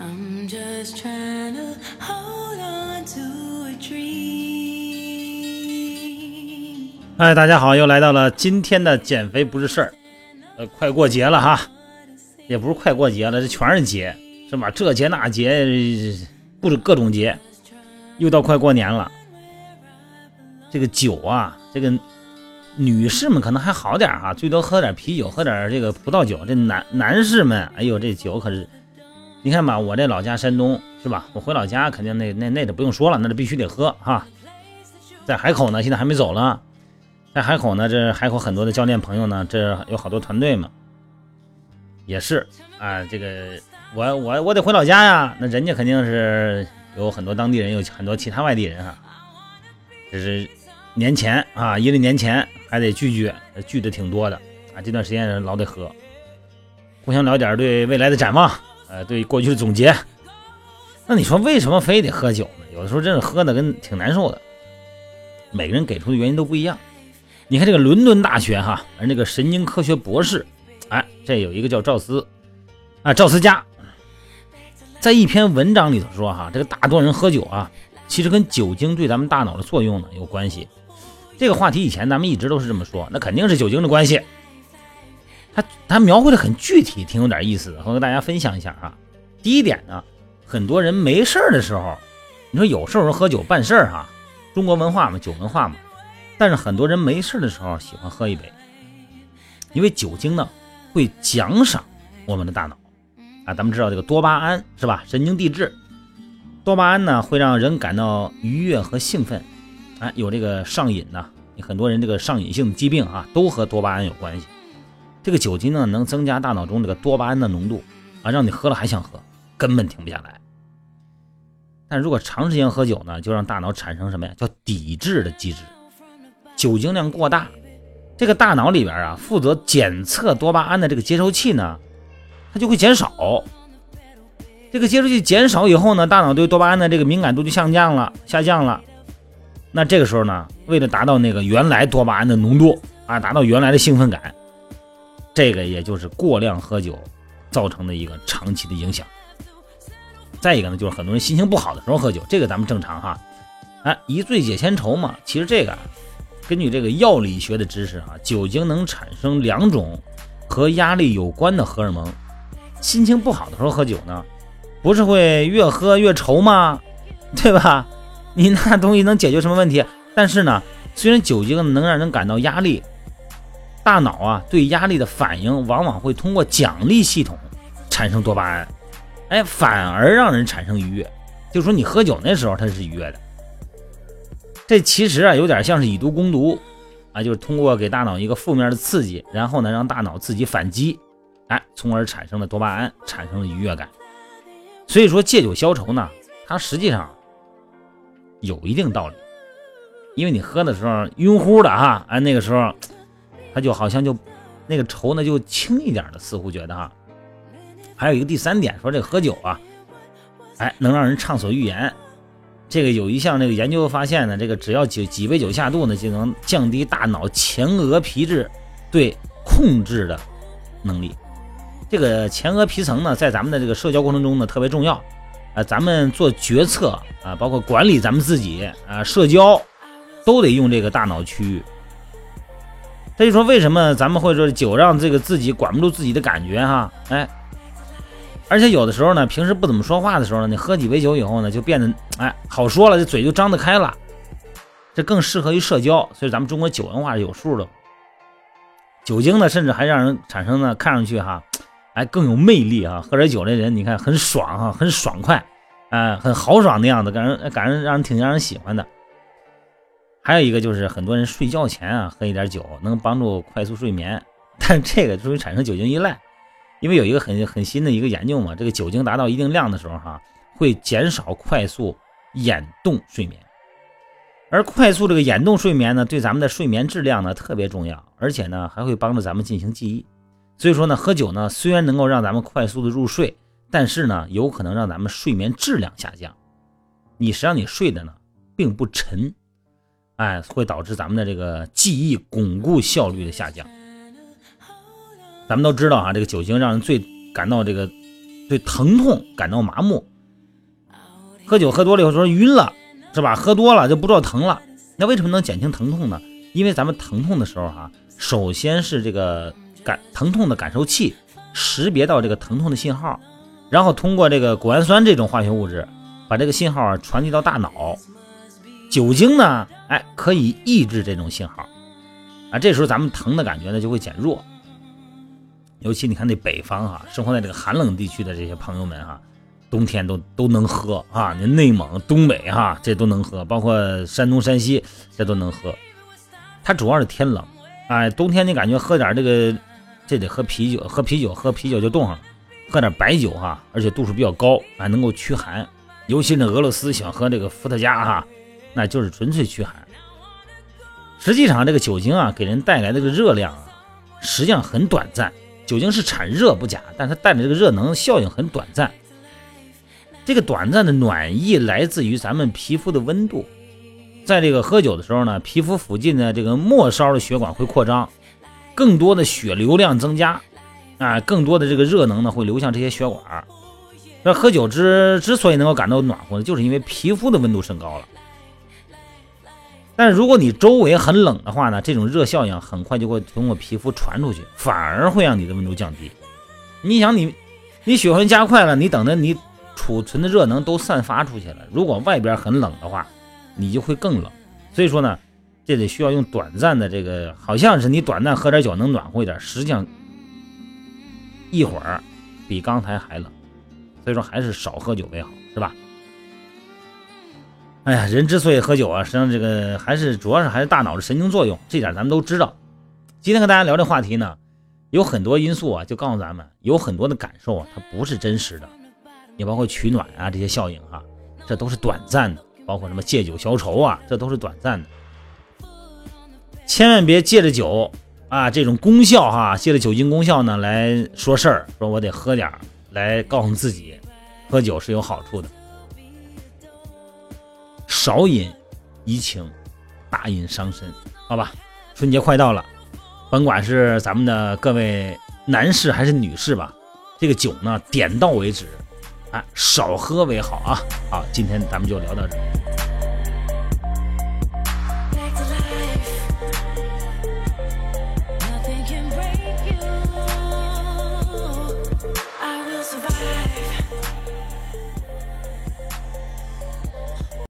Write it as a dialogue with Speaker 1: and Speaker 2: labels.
Speaker 1: I'm just trying to hold on to a dream.
Speaker 2: 嗨，大家好，又来到了今天的减肥不是事儿。呃，快过节了哈，也不是快过节了，这全是节，是吧？这节那节，不是各种节，又到快过年了。这个酒啊，这个女士们可能还好点儿哈，最多喝点啤酒，喝点这个葡萄酒。这男男士们，哎呦，这酒可是，你看吧，我这老家山东是吧？我回老家肯定那那那得不用说了，那就必须得喝哈。在海口呢，现在还没走了。在海口呢，这海口很多的教练朋友呢，这有好多团队嘛，也是啊。这个我我我得回老家呀，那人家肯定是有很多当地人，有很多其他外地人哈。这是年前啊，一个年前还得聚聚，聚的挺多的啊。这段时间老得喝，互相聊点对未来的展望，呃，对过去的总结。那你说为什么非得喝酒呢？有的时候真是喝的跟挺难受的。每个人给出的原因都不一样。你看这个伦敦大学哈，而那个神经科学博士，哎，这有一个叫赵斯啊，赵斯佳，在一篇文章里头说哈，这个大多人喝酒啊，其实跟酒精对咱们大脑的作用呢有关系。这个话题以前咱们一直都是这么说，那肯定是酒精的关系。他他描绘的很具体，挺有点意思的，我跟大家分享一下啊。第一点呢，很多人没事儿的时候，你说有时候喝酒办事儿哈，中国文化嘛，酒文化嘛。但是很多人没事的时候喜欢喝一杯，因为酒精呢会奖赏我们的大脑啊。咱们知道这个多巴胺是吧？神经递质，多巴胺呢会让人感到愉悦和兴奋，啊，有这个上瘾呢。很多人这个上瘾性的疾病啊都和多巴胺有关系。这个酒精呢能增加大脑中这个多巴胺的浓度啊，让你喝了还想喝，根本停不下来。但如果长时间喝酒呢，就让大脑产生什么呀？叫抵制的机制。酒精量过大，这个大脑里边啊，负责检测多巴胺的这个接收器呢，它就会减少。这个接收器减少以后呢，大脑对多巴胺的这个敏感度就下降了，下降了。那这个时候呢，为了达到那个原来多巴胺的浓度啊，达到原来的兴奋感，这个也就是过量喝酒造成的一个长期的影响。再一个呢，就是很多人心情不好的时候喝酒，这个咱们正常哈。哎，一醉解千愁嘛，其实这个。根据这个药理学的知识啊，酒精能产生两种和压力有关的荷尔蒙。心情不好的时候喝酒呢，不是会越喝越愁吗？对吧？你那东西能解决什么问题？但是呢，虽然酒精能让人感到压力，大脑啊对压力的反应往往会通过奖励系统产生多巴胺，哎，反而让人产生愉悦。就说你喝酒那时候它是愉悦的。这其实啊，有点像是以毒攻毒，啊，就是通过给大脑一个负面的刺激，然后呢，让大脑自己反击，哎，从而产生了多巴胺，产生了愉悦感。所以说借酒消愁呢，它实际上有一定道理，因为你喝的时候晕乎的哈，哎，那个时候他就好像就那个愁呢就轻一点的，似乎觉得哈。还有一个第三点，说这喝酒啊，哎，能让人畅所欲言。这个有一项这个研究发现呢，这个只要几几杯酒下肚呢，就能降低大脑前额皮质对控制的能力。这个前额皮层呢，在咱们的这个社交过程中呢特别重要啊，咱们做决策啊，包括管理咱们自己啊，社交都得用这个大脑区域。他就说为什么咱们会说酒让这个自己管不住自己的感觉哈？哎。而且有的时候呢，平时不怎么说话的时候呢，你喝几杯酒以后呢，就变得哎好说了，这嘴就张得开了，这更适合于社交。所以咱们中国酒文化是有数的。酒精呢，甚至还让人产生呢，看上去哈，哎更有魅力啊。喝点酒的人，你看很爽哈，很爽快，哎很豪爽的样子，感人感人，让人挺让人喜欢的。还有一个就是很多人睡觉前啊喝一点酒，能帮助快速睡眠，但这个容易产生酒精依赖。因为有一个很很新的一个研究嘛，这个酒精达到一定量的时候，哈，会减少快速眼动睡眠，而快速这个眼动睡眠呢，对咱们的睡眠质量呢特别重要，而且呢还会帮助咱们进行记忆。所以说呢，喝酒呢虽然能够让咱们快速的入睡，但是呢有可能让咱们睡眠质量下降。你实际上你睡的呢并不沉，哎，会导致咱们的这个记忆巩固效率的下降。咱们都知道啊，这个酒精让人最感到这个对疼痛感到麻木。喝酒喝多了有时候晕了，是吧？喝多了就不知道疼了。那为什么能减轻疼痛呢？因为咱们疼痛的时候哈，首先是这个感疼痛的感受器识别到这个疼痛的信号，然后通过这个谷氨酸这种化学物质把这个信号传递到大脑。酒精呢，哎，可以抑制这种信号啊，这时候咱们疼的感觉呢就会减弱。尤其你看那北方哈，生活在这个寒冷地区的这些朋友们哈，冬天都都能喝啊。那内蒙、东北哈，这都能喝，包括山东、山西这都能喝。它主要是天冷，哎，冬天你感觉喝点这个，这得喝啤酒，喝啤酒，喝啤酒就冻上了。喝点白酒哈，而且度数比较高，还能够驱寒。尤其那俄罗斯喜欢喝这个伏特加哈。那就是纯粹驱寒。实际上，这个酒精啊，给人带来的这个热量啊，实际上很短暂。酒精是产热不假，但它带来这个热能效应很短暂。这个短暂的暖意来自于咱们皮肤的温度。在这个喝酒的时候呢，皮肤附近的这个末梢的血管会扩张，更多的血流量增加，啊，更多的这个热能呢会流向这些血管。那喝酒之之所以能够感到暖和呢，就是因为皮肤的温度升高了。但如果你周围很冷的话呢，这种热效应很快就会通过皮肤传出去，反而会让你的温度降低。你想，你你血温加快了，你等着你储存的热能都散发出去了。如果外边很冷的话，你就会更冷。所以说呢，这得需要用短暂的这个，好像是你短暂喝点酒能暖和一点，实际上一会儿比刚才还冷。所以说还是少喝酒为好，是吧？哎呀，人之所以喝酒啊，实际上这个还是主要是还是大脑的神经作用，这点咱们都知道。今天和大家聊这话题呢，有很多因素啊，就告诉咱们，有很多的感受啊，它不是真实的，也包括取暖啊这些效应哈，这都是短暂的，包括什么借酒消愁啊，这都是短暂的。千万别借着酒啊这种功效哈，借着酒精功效呢来说事儿，说我得喝点儿，来告诉自己，喝酒是有好处的。少饮怡情，大饮伤身，好吧。春节快到了，甭管是咱们的各位男士还是女士吧，这个酒呢点到为止，啊，少喝为好啊。好，今天咱们就聊到这儿。